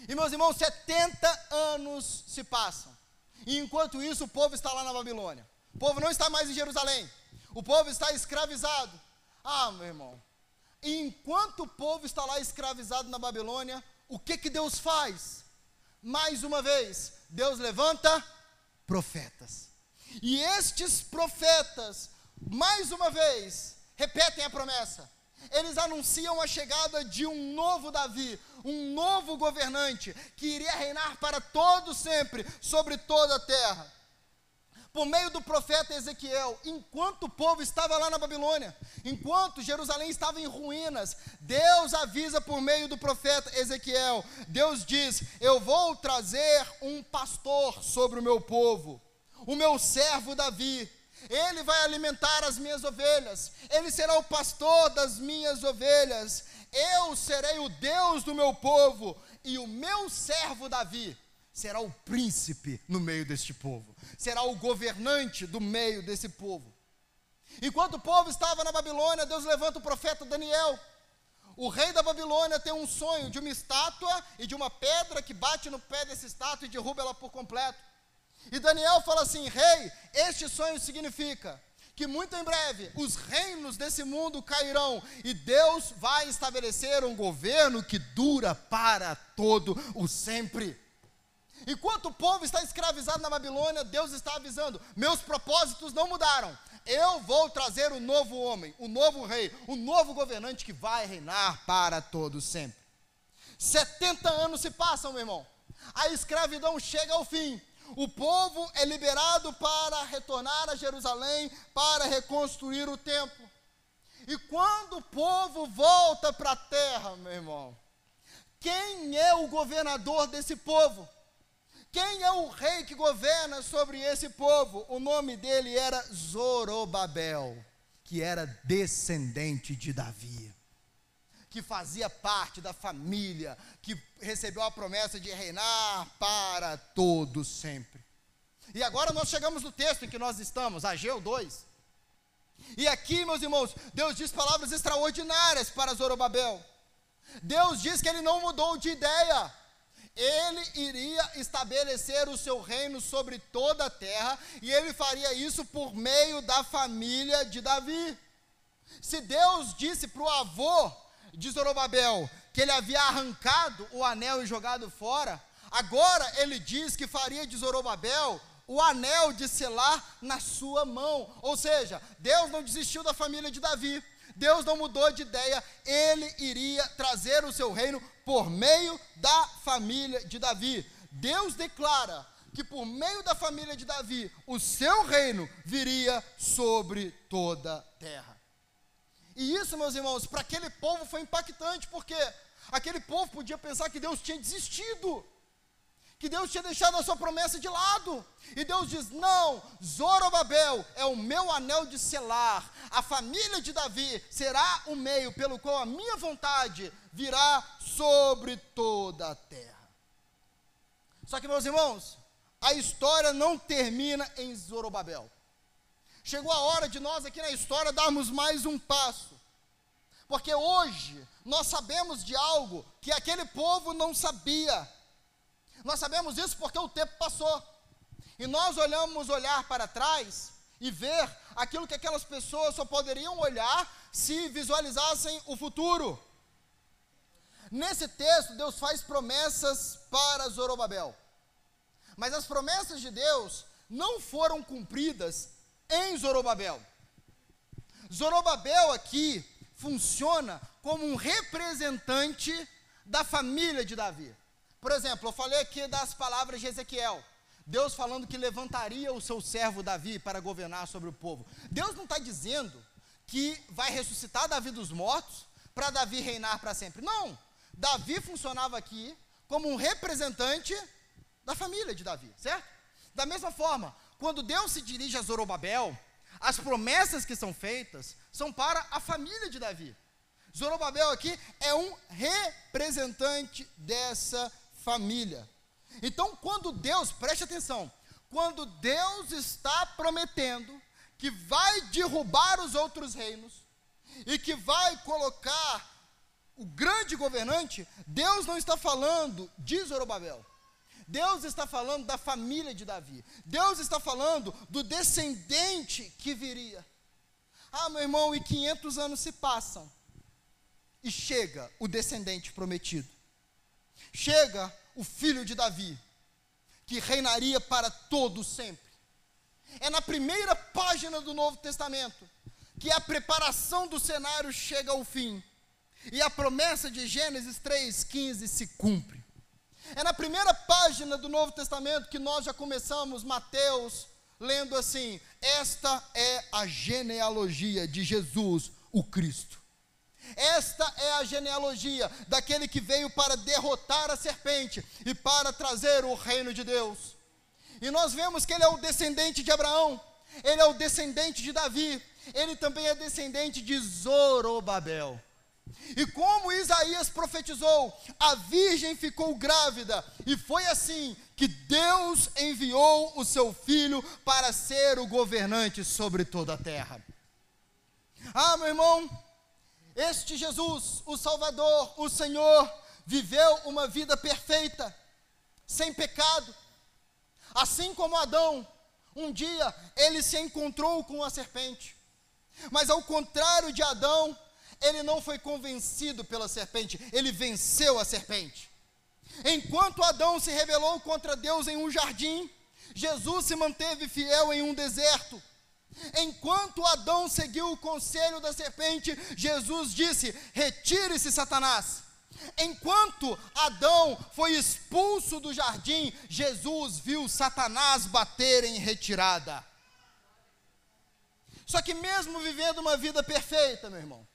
E meus irmãos, 70 anos se passam. E enquanto isso, o povo está lá na Babilônia. O povo não está mais em Jerusalém. O povo está escravizado. Ah, meu irmão. Enquanto o povo está lá escravizado na Babilônia, o que que Deus faz? Mais uma vez, Deus levanta profetas. E estes profetas, mais uma vez, repetem a promessa. Eles anunciam a chegada de um novo Davi, um novo governante, que iria reinar para todo sempre sobre toda a terra por meio do profeta Ezequiel, enquanto o povo estava lá na Babilônia, enquanto Jerusalém estava em ruínas, Deus avisa por meio do profeta Ezequiel. Deus diz: Eu vou trazer um pastor sobre o meu povo, o meu servo Davi. Ele vai alimentar as minhas ovelhas, ele será o pastor das minhas ovelhas. Eu serei o Deus do meu povo, e o meu servo Davi será o príncipe no meio deste povo, será o governante do meio desse povo. Enquanto o povo estava na Babilônia, Deus levanta o profeta Daniel. O rei da Babilônia tem um sonho de uma estátua e de uma pedra que bate no pé dessa estátua e derruba ela por completo. E Daniel fala assim: Rei, este sonho significa que muito em breve os reinos desse mundo cairão e Deus vai estabelecer um governo que dura para todo o sempre. Enquanto o povo está escravizado na Babilônia, Deus está avisando: meus propósitos não mudaram. Eu vou trazer o um novo homem, o um novo rei, o um novo governante que vai reinar para todos sempre. 70 anos se passam, meu irmão. A escravidão chega ao fim. O povo é liberado para retornar a Jerusalém para reconstruir o templo. E quando o povo volta para a terra, meu irmão, quem é o governador desse povo? Quem é o rei que governa sobre esse povo? O nome dele era Zorobabel, que era descendente de Davi, que fazia parte da família, que recebeu a promessa de reinar para todo sempre. E agora nós chegamos no texto em que nós estamos, Ageu 2. E aqui, meus irmãos, Deus diz palavras extraordinárias para Zorobabel. Deus diz que ele não mudou de ideia ele iria estabelecer o seu reino sobre toda a terra, e ele faria isso por meio da família de Davi. Se Deus disse para o avô de Zorobabel que ele havia arrancado o anel e jogado fora, agora ele diz que faria de Zorobabel o anel de selar na sua mão. Ou seja, Deus não desistiu da família de Davi. Deus não mudou de ideia, ele iria trazer o seu reino por meio da família de Davi. Deus declara que por meio da família de Davi, o seu reino viria sobre toda a terra. E isso, meus irmãos, para aquele povo foi impactante, porque aquele povo podia pensar que Deus tinha desistido que Deus tinha deixado a sua promessa de lado. E Deus diz: Não, Zorobabel é o meu anel de selar. A família de Davi será o meio pelo qual a minha vontade virá sobre toda a terra. Só que, meus irmãos, a história não termina em Zorobabel. Chegou a hora de nós aqui na história darmos mais um passo. Porque hoje nós sabemos de algo que aquele povo não sabia nós sabemos isso porque o tempo passou. E nós olhamos olhar para trás e ver aquilo que aquelas pessoas só poderiam olhar se visualizassem o futuro. Nesse texto, Deus faz promessas para Zorobabel. Mas as promessas de Deus não foram cumpridas em Zorobabel. Zorobabel aqui funciona como um representante da família de Davi. Por exemplo, eu falei aqui das palavras de Ezequiel. Deus falando que levantaria o seu servo Davi para governar sobre o povo. Deus não está dizendo que vai ressuscitar Davi dos mortos para Davi reinar para sempre. Não. Davi funcionava aqui como um representante da família de Davi, certo? Da mesma forma, quando Deus se dirige a Zorobabel, as promessas que são feitas são para a família de Davi. Zorobabel aqui é um representante dessa família. Então, quando Deus, preste atenção, quando Deus está prometendo que vai derrubar os outros reinos e que vai colocar o grande governante, Deus não está falando de Zorobabel. Deus está falando da família de Davi. Deus está falando do descendente que viria. Ah, meu irmão, e 500 anos se passam. E chega o descendente prometido chega o filho de Davi, que reinaria para todo sempre. É na primeira página do Novo Testamento que a preparação do cenário chega ao fim. E a promessa de Gênesis 3,15 se cumpre. É na primeira página do Novo Testamento que nós já começamos Mateus lendo assim: Esta é a genealogia de Jesus, o Cristo. Esta é a genealogia daquele que veio para derrotar a serpente e para trazer o reino de Deus. E nós vemos que ele é o descendente de Abraão, ele é o descendente de Davi, ele também é descendente de Zorobabel. E como Isaías profetizou, a virgem ficou grávida, e foi assim que Deus enviou o seu filho para ser o governante sobre toda a terra. Ah, meu irmão, este Jesus, o Salvador, o Senhor, viveu uma vida perfeita, sem pecado. Assim como Adão, um dia ele se encontrou com a serpente. Mas ao contrário de Adão, ele não foi convencido pela serpente, ele venceu a serpente. Enquanto Adão se rebelou contra Deus em um jardim, Jesus se manteve fiel em um deserto. Enquanto Adão seguiu o conselho da serpente, Jesus disse: Retire-se, Satanás. Enquanto Adão foi expulso do jardim, Jesus viu Satanás bater em retirada. Só que, mesmo vivendo uma vida perfeita, meu irmão,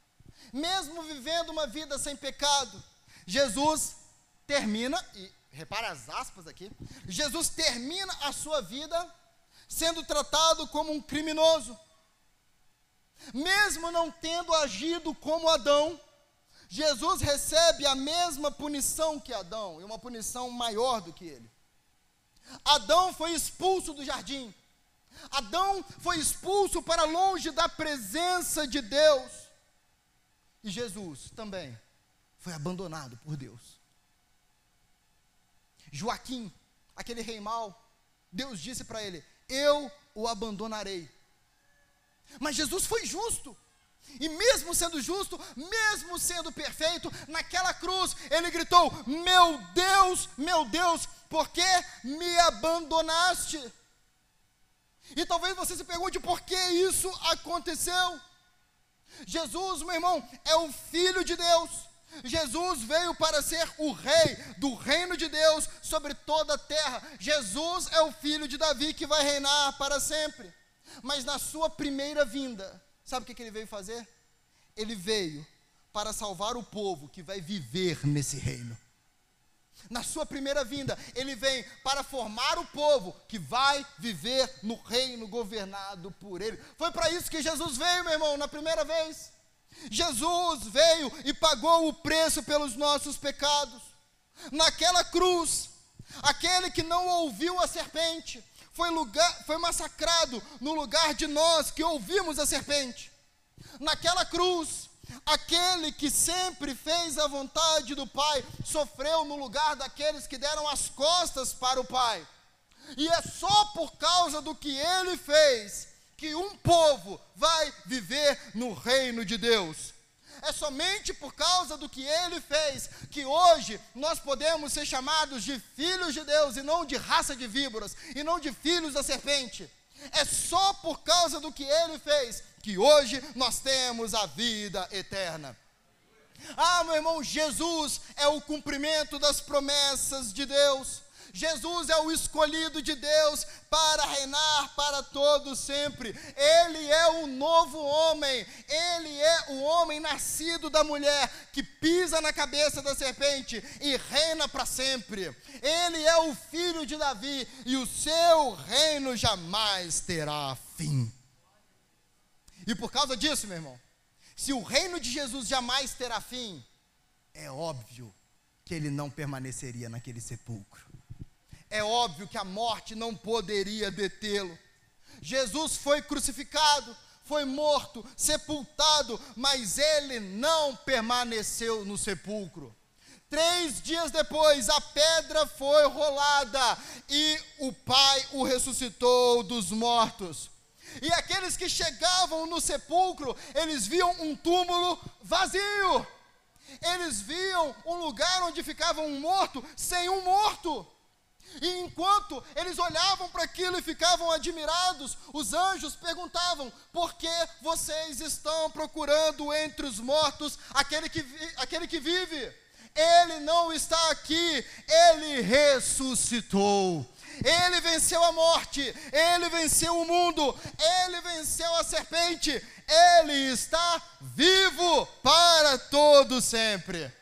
mesmo vivendo uma vida sem pecado, Jesus termina, e repara as aspas aqui, Jesus termina a sua vida sendo tratado como um criminoso. Mesmo não tendo agido como Adão, Jesus recebe a mesma punição que Adão, e uma punição maior do que ele. Adão foi expulso do jardim. Adão foi expulso para longe da presença de Deus. E Jesus também foi abandonado por Deus. Joaquim, aquele rei mau, Deus disse para ele: eu o abandonarei. Mas Jesus foi justo. E mesmo sendo justo, mesmo sendo perfeito, naquela cruz ele gritou: Meu Deus, meu Deus, por que me abandonaste? E talvez você se pergunte por que isso aconteceu. Jesus, meu irmão, é o Filho de Deus. Jesus veio para ser o rei do reino de Deus sobre toda a terra. Jesus é o filho de Davi que vai reinar para sempre. Mas na sua primeira vinda, sabe o que, ele veio fazer? Ele veio para salvar o povo que vai viver nesse reino. Na sua primeira vinda, ele vem para formar o povo que vai viver no reino governado por ele. Foi para isso que Jesus veio, meu irmão, na primeira vez. Jesus veio e pagou o preço pelos nossos pecados. Naquela cruz, aquele que não ouviu a serpente foi, lugar, foi massacrado no lugar de nós que ouvimos a serpente. Naquela cruz, aquele que sempre fez a vontade do Pai sofreu no lugar daqueles que deram as costas para o Pai. E é só por causa do que ele fez que um povo vai viver no reino de Deus. É somente por causa do que ele fez que hoje nós podemos ser chamados de filhos de Deus e não de raça de víboras e não de filhos da serpente. É só por causa do que ele fez que hoje nós temos a vida eterna. Ah, meu irmão, Jesus é o cumprimento das promessas de Deus. Jesus é o escolhido de Deus para reinar para todos sempre. Ele é o novo homem. Ele é o homem nascido da mulher que pisa na cabeça da serpente e reina para sempre. Ele é o filho de Davi e o seu reino jamais terá fim. E por causa disso, meu irmão, se o reino de Jesus jamais terá fim, é óbvio que ele não permaneceria naquele sepulcro é óbvio que a morte não poderia detê-lo. Jesus foi crucificado, foi morto, sepultado, mas ele não permaneceu no sepulcro. Três dias depois, a pedra foi rolada e o Pai o ressuscitou dos mortos. E aqueles que chegavam no sepulcro, eles viam um túmulo vazio. Eles viam um lugar onde ficava um morto sem um morto. E enquanto eles olhavam para aquilo e ficavam admirados, os anjos perguntavam: por que vocês estão procurando entre os mortos aquele que, aquele que vive? Ele não está aqui, ele ressuscitou. Ele venceu a morte, ele venceu o mundo, ele venceu a serpente, ele está vivo para todo sempre.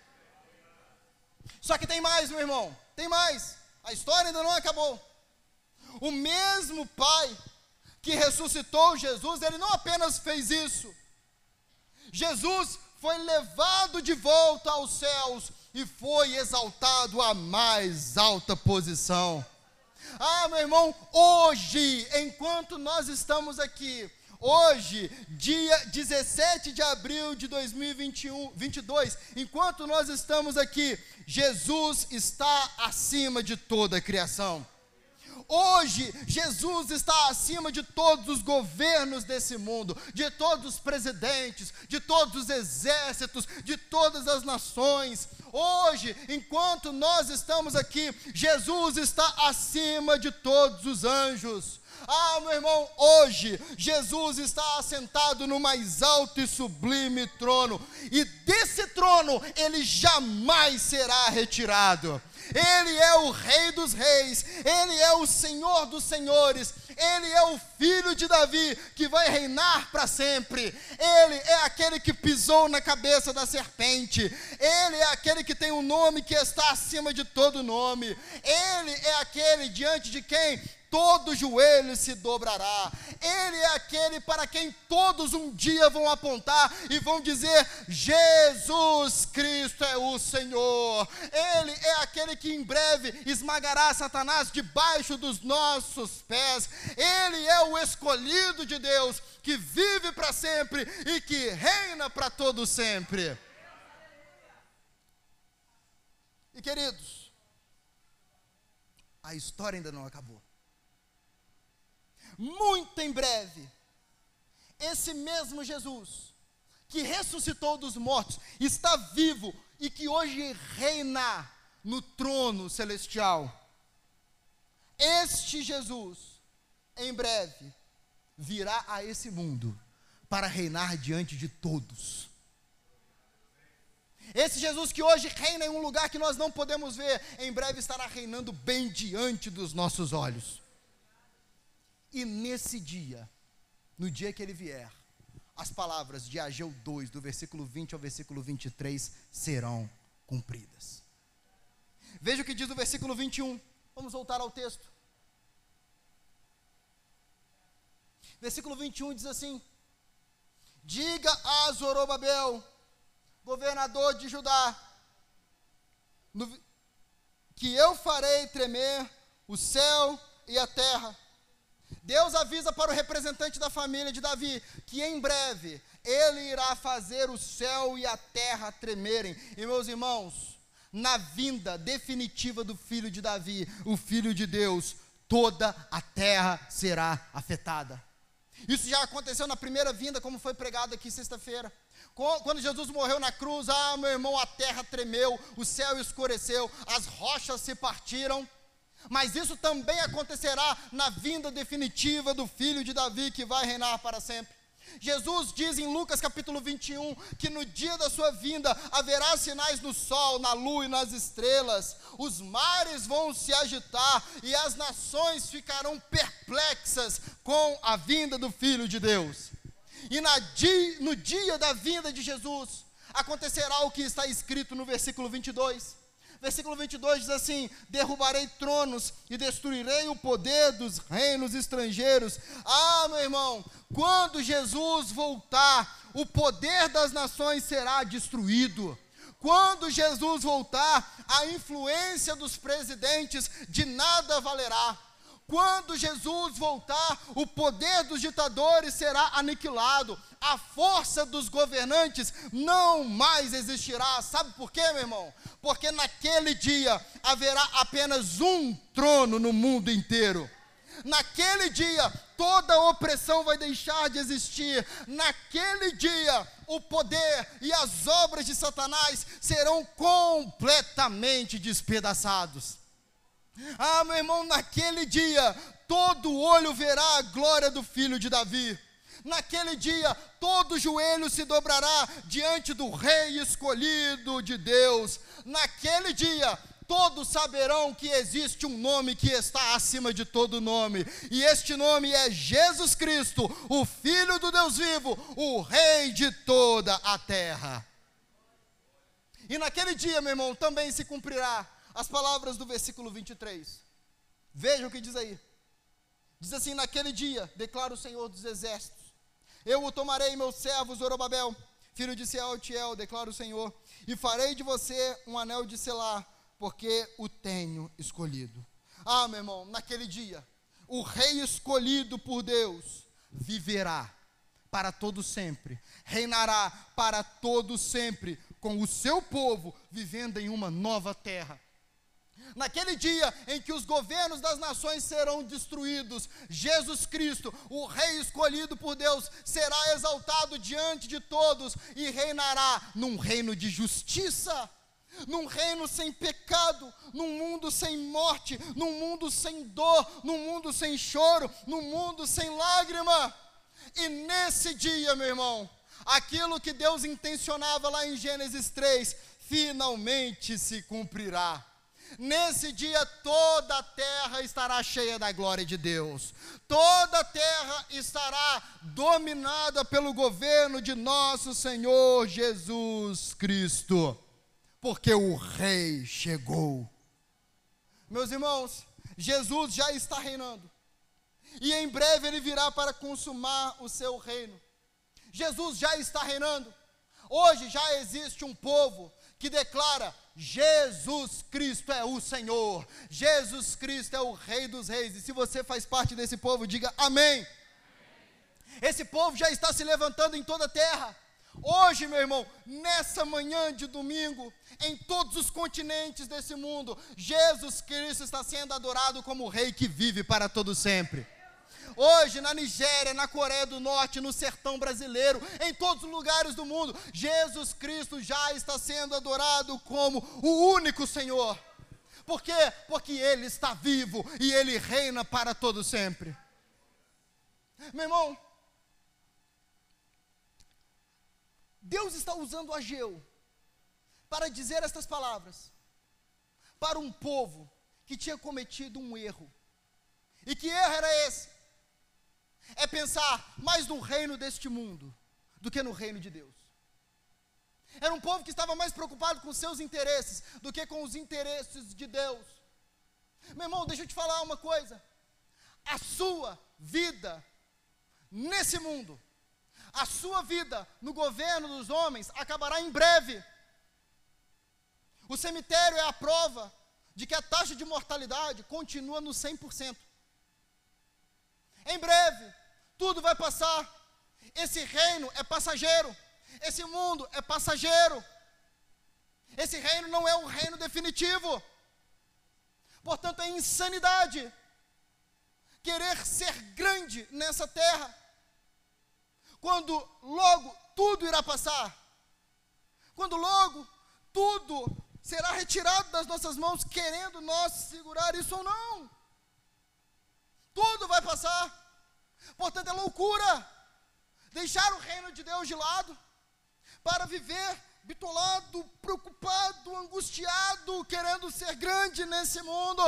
Só que tem mais, meu irmão, tem mais. A história ainda não acabou. O mesmo Pai que ressuscitou Jesus, ele não apenas fez isso. Jesus foi levado de volta aos céus e foi exaltado à mais alta posição. Ah, meu irmão, hoje, enquanto nós estamos aqui, hoje, dia 17 de abril de 2021, 22, enquanto nós estamos aqui, Jesus está acima de toda a criação. Hoje, Jesus está acima de todos os governos desse mundo, de todos os presidentes, de todos os exércitos, de todas as nações. Hoje, enquanto nós estamos aqui, Jesus está acima de todos os anjos. Ah, meu irmão, hoje Jesus está assentado no mais alto e sublime trono, e desse trono ele jamais será retirado. Ele é o Rei dos Reis, Ele é o Senhor dos Senhores, Ele é o Filho de Davi que vai reinar para sempre. Ele é aquele que pisou na cabeça da serpente, Ele é aquele que tem um nome que está acima de todo nome, Ele é aquele diante de quem todo joelho se dobrará. Ele é aquele para quem todos um dia vão apontar e vão dizer: Jesus Cristo é o Senhor. Ele é aquele que em breve esmagará Satanás debaixo dos nossos pés. Ele é o escolhido de Deus que vive para sempre e que reina para todo sempre. E queridos, a história ainda não acabou muito em breve, esse mesmo Jesus, que ressuscitou dos mortos, está vivo e que hoje reina no trono celestial. Este Jesus, em breve, virá a esse mundo para reinar diante de todos. Esse Jesus que hoje reina em um lugar que nós não podemos ver, em breve estará reinando bem diante dos nossos olhos. E nesse dia, no dia que ele vier, as palavras de Ageu 2, do versículo 20 ao versículo 23, serão cumpridas. Veja o que diz o versículo 21. Vamos voltar ao texto. Versículo 21 diz assim: Diga a Zorobabel, governador de Judá, no, que eu farei tremer o céu e a terra Deus avisa para o representante da família de Davi que em breve ele irá fazer o céu e a terra tremerem. E meus irmãos, na vinda definitiva do filho de Davi, o filho de Deus, toda a terra será afetada. Isso já aconteceu na primeira vinda, como foi pregado aqui sexta-feira. Quando Jesus morreu na cruz, ah, meu irmão, a terra tremeu, o céu escureceu, as rochas se partiram mas isso também acontecerá na vinda definitiva do filho de Davi que vai reinar para sempre. Jesus diz em Lucas capítulo 21 que no dia da sua vinda haverá sinais no sol, na lua e nas estrelas, os mares vão se agitar e as nações ficarão perplexas com a vinda do Filho de Deus. E di, no dia da vinda de Jesus acontecerá o que está escrito no versículo 22 Versículo 22 diz assim: Derrubarei tronos e destruirei o poder dos reinos estrangeiros. Ah, meu irmão, quando Jesus voltar, o poder das nações será destruído. Quando Jesus voltar, a influência dos presidentes de nada valerá. Quando Jesus voltar, o poder dos ditadores será aniquilado, a força dos governantes não mais existirá. Sabe por quê, meu irmão? Porque naquele dia haverá apenas um trono no mundo inteiro. Naquele dia, toda opressão vai deixar de existir. Naquele dia, o poder e as obras de Satanás serão completamente despedaçados. Ah, meu irmão, naquele dia, todo olho verá a glória do filho de Davi. Naquele dia, todo joelho se dobrará diante do Rei escolhido de Deus. Naquele dia, todos saberão que existe um nome que está acima de todo nome, e este nome é Jesus Cristo, o Filho do Deus vivo, o Rei de toda a terra. E naquele dia, meu irmão, também se cumprirá as palavras do versículo 23. Veja o que diz aí. Diz assim: Naquele dia, declara o Senhor dos Exércitos, eu o tomarei, meu servo Zorobabel, filho de Sealtiel, declara o Senhor, e farei de você um anel de selar, porque o tenho escolhido. Ah, meu irmão, naquele dia, o rei escolhido por Deus viverá para todo sempre, reinará para todo sempre com o seu povo vivendo em uma nova terra. Naquele dia em que os governos das nações serão destruídos, Jesus Cristo, o Rei escolhido por Deus, será exaltado diante de todos e reinará num reino de justiça, num reino sem pecado, num mundo sem morte, num mundo sem dor, num mundo sem choro, num mundo sem lágrima. E nesse dia, meu irmão, aquilo que Deus intencionava lá em Gênesis 3, finalmente se cumprirá. Nesse dia toda a terra estará cheia da glória de Deus. Toda a terra estará dominada pelo governo de nosso Senhor Jesus Cristo. Porque o rei chegou. Meus irmãos, Jesus já está reinando. E em breve ele virá para consumar o seu reino. Jesus já está reinando. Hoje já existe um povo que declara: Jesus Cristo é o Senhor, Jesus Cristo é o Rei dos Reis. E se você faz parte desse povo, diga amém. Esse povo já está se levantando em toda a terra. Hoje, meu irmão, nessa manhã de domingo, em todos os continentes desse mundo, Jesus Cristo está sendo adorado como o Rei que vive para todo sempre. Hoje, na Nigéria, na Coreia do Norte, no sertão brasileiro, em todos os lugares do mundo, Jesus Cristo já está sendo adorado como o único Senhor. Por quê? Porque Ele está vivo e Ele reina para todo sempre. Meu irmão, Deus está usando Ageu para dizer estas palavras para um povo que tinha cometido um erro. E que erro era esse? É pensar mais no reino deste mundo do que no reino de Deus. Era um povo que estava mais preocupado com seus interesses do que com os interesses de Deus. Meu irmão, deixa eu te falar uma coisa. A sua vida nesse mundo, a sua vida no governo dos homens acabará em breve. O cemitério é a prova de que a taxa de mortalidade continua no 100%. Em breve, tudo vai passar. Esse reino é passageiro. Esse mundo é passageiro. Esse reino não é um reino definitivo. Portanto, é insanidade querer ser grande nessa terra, quando logo tudo irá passar, quando logo tudo será retirado das nossas mãos, querendo nós segurar isso ou não. Tudo vai passar. Portanto, é loucura deixar o reino de Deus de lado para viver bitolado, preocupado, angustiado, querendo ser grande nesse mundo.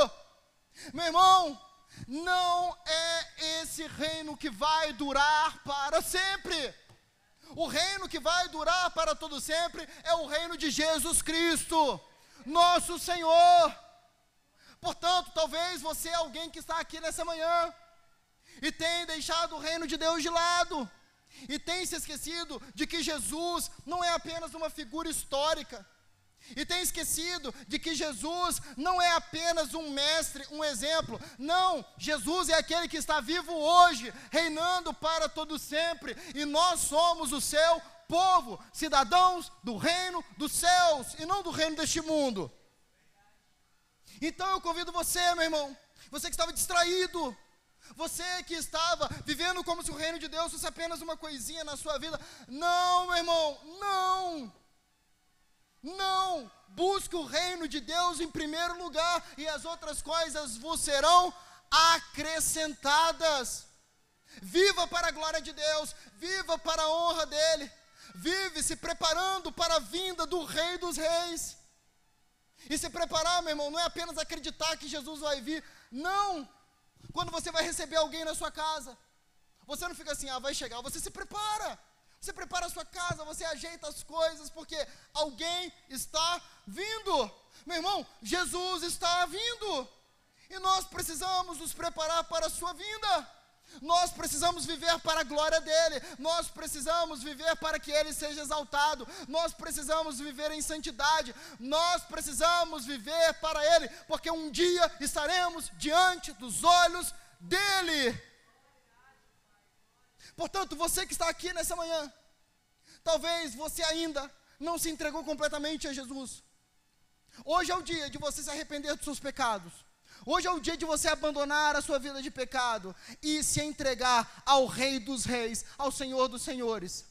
Meu irmão, não é esse reino que vai durar para sempre. O reino que vai durar para todo sempre é o reino de Jesus Cristo, nosso Senhor. Portanto, talvez você é alguém que está aqui nessa manhã e tem deixado o reino de Deus de lado, e tem se esquecido de que Jesus não é apenas uma figura histórica, e tem esquecido de que Jesus não é apenas um mestre, um exemplo. Não, Jesus é aquele que está vivo hoje, reinando para todo sempre, e nós somos o seu povo, cidadãos do reino dos céus e não do reino deste mundo. Então eu convido você, meu irmão, você que estava distraído, você que estava vivendo como se o reino de Deus fosse apenas uma coisinha na sua vida. Não, meu irmão, não. Não! Busque o reino de Deus em primeiro lugar e as outras coisas vos serão acrescentadas. Viva para a glória de Deus, viva para a honra dEle, vive se preparando para a vinda do Rei dos Reis. E se preparar, meu irmão, não é apenas acreditar que Jesus vai vir, não. Quando você vai receber alguém na sua casa, você não fica assim, ah, vai chegar, você se prepara. Você prepara a sua casa, você ajeita as coisas, porque alguém está vindo. Meu irmão, Jesus está vindo. E nós precisamos nos preparar para a sua vinda. Nós precisamos viver para a glória dele, nós precisamos viver para que ele seja exaltado, nós precisamos viver em santidade, nós precisamos viver para ele, porque um dia estaremos diante dos olhos dele. Portanto, você que está aqui nessa manhã, talvez você ainda não se entregou completamente a Jesus. Hoje é o dia de você se arrepender dos seus pecados. Hoje é o dia de você abandonar a sua vida de pecado e se entregar ao Rei dos Reis, ao Senhor dos Senhores.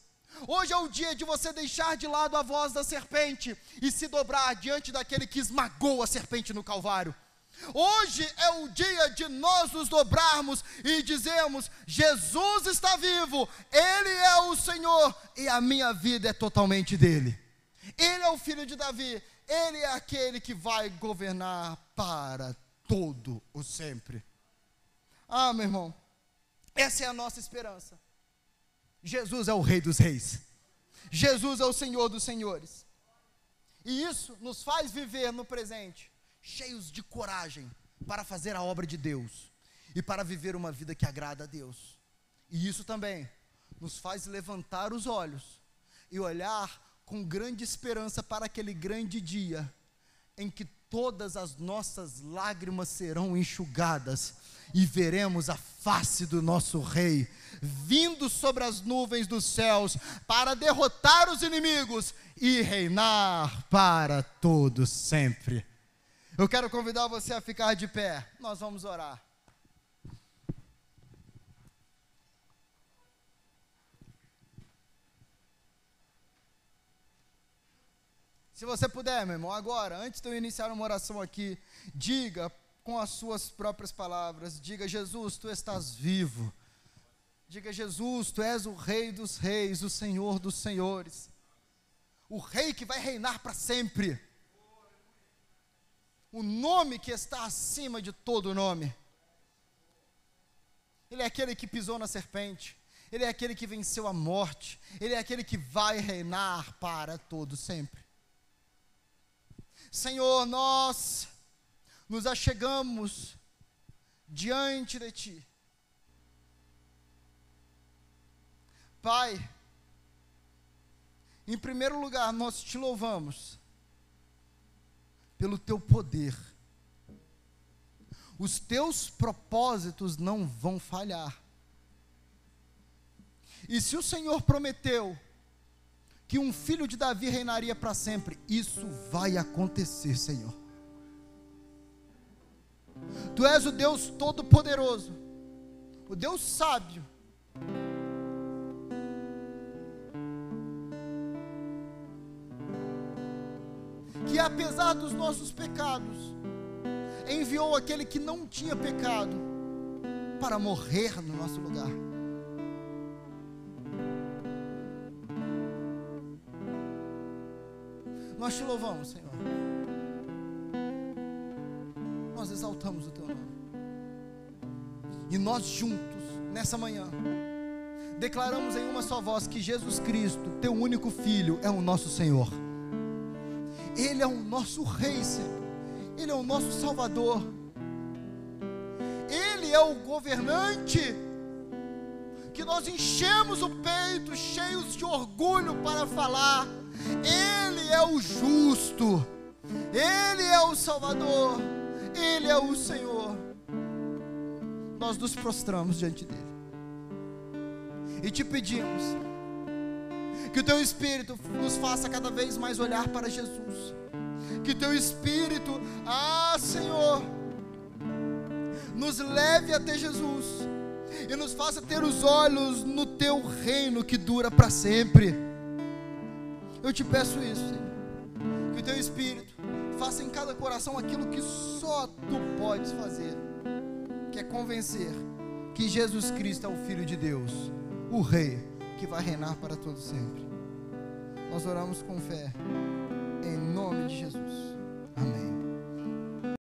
Hoje é o dia de você deixar de lado a voz da serpente e se dobrar diante daquele que esmagou a serpente no Calvário. Hoje é o dia de nós nos dobrarmos e dizermos: Jesus está vivo, Ele é o Senhor e a minha vida é totalmente dele. Ele é o filho de Davi, Ele é aquele que vai governar para todo o sempre. Ah, meu irmão, essa é a nossa esperança. Jesus é o Rei dos Reis, Jesus é o Senhor dos Senhores, e isso nos faz viver no presente, cheios de coragem para fazer a obra de Deus e para viver uma vida que agrada a Deus. E isso também nos faz levantar os olhos e olhar com grande esperança para aquele grande dia em que todas as nossas lágrimas serão enxugadas e veremos a face do nosso Rei vindo sobre as nuvens dos céus para derrotar os inimigos e reinar para todos sempre. Eu quero convidar você a ficar de pé, nós vamos orar. Se você puder, meu irmão, agora, antes de eu iniciar uma oração aqui, diga com as suas próprias palavras: diga, Jesus, tu estás vivo. Diga, Jesus, tu és o Rei dos Reis, o Senhor dos Senhores, o Rei que vai reinar para sempre, o nome que está acima de todo nome. Ele é aquele que pisou na serpente, ele é aquele que venceu a morte, ele é aquele que vai reinar para todo sempre. Senhor, nós nos achegamos diante de Ti. Pai, em primeiro lugar, nós te louvamos pelo Teu poder. Os Teus propósitos não vão falhar. E se o Senhor prometeu, que um filho de Davi reinaria para sempre. Isso vai acontecer, Senhor. Tu és o Deus Todo-Poderoso, o Deus sábio. Que apesar dos nossos pecados, enviou aquele que não tinha pecado para morrer no nosso lugar. Nós te louvamos, Senhor. Nós exaltamos o teu nome. E nós juntos, nessa manhã, declaramos em uma só voz que Jesus Cristo, teu único filho, é o nosso Senhor. Ele é o nosso rei, Senhor. Ele é o nosso salvador. Ele é o governante que nós enchemos o peito cheios de orgulho para falar ele é o justo, Ele é o Salvador, Ele é o Senhor. Nós nos prostramos diante dEle. E te pedimos que o Teu Espírito nos faça cada vez mais olhar para Jesus, que Teu Espírito, ah Senhor, nos leve até Jesus e nos faça ter os olhos no Teu reino que dura para sempre eu te peço isso, Senhor. Que o teu Espírito faça em cada coração aquilo que só tu podes fazer, que é convencer que Jesus Cristo é o Filho de Deus, o Rei, que vai reinar para todo sempre. Nós oramos com fé, em nome de Jesus.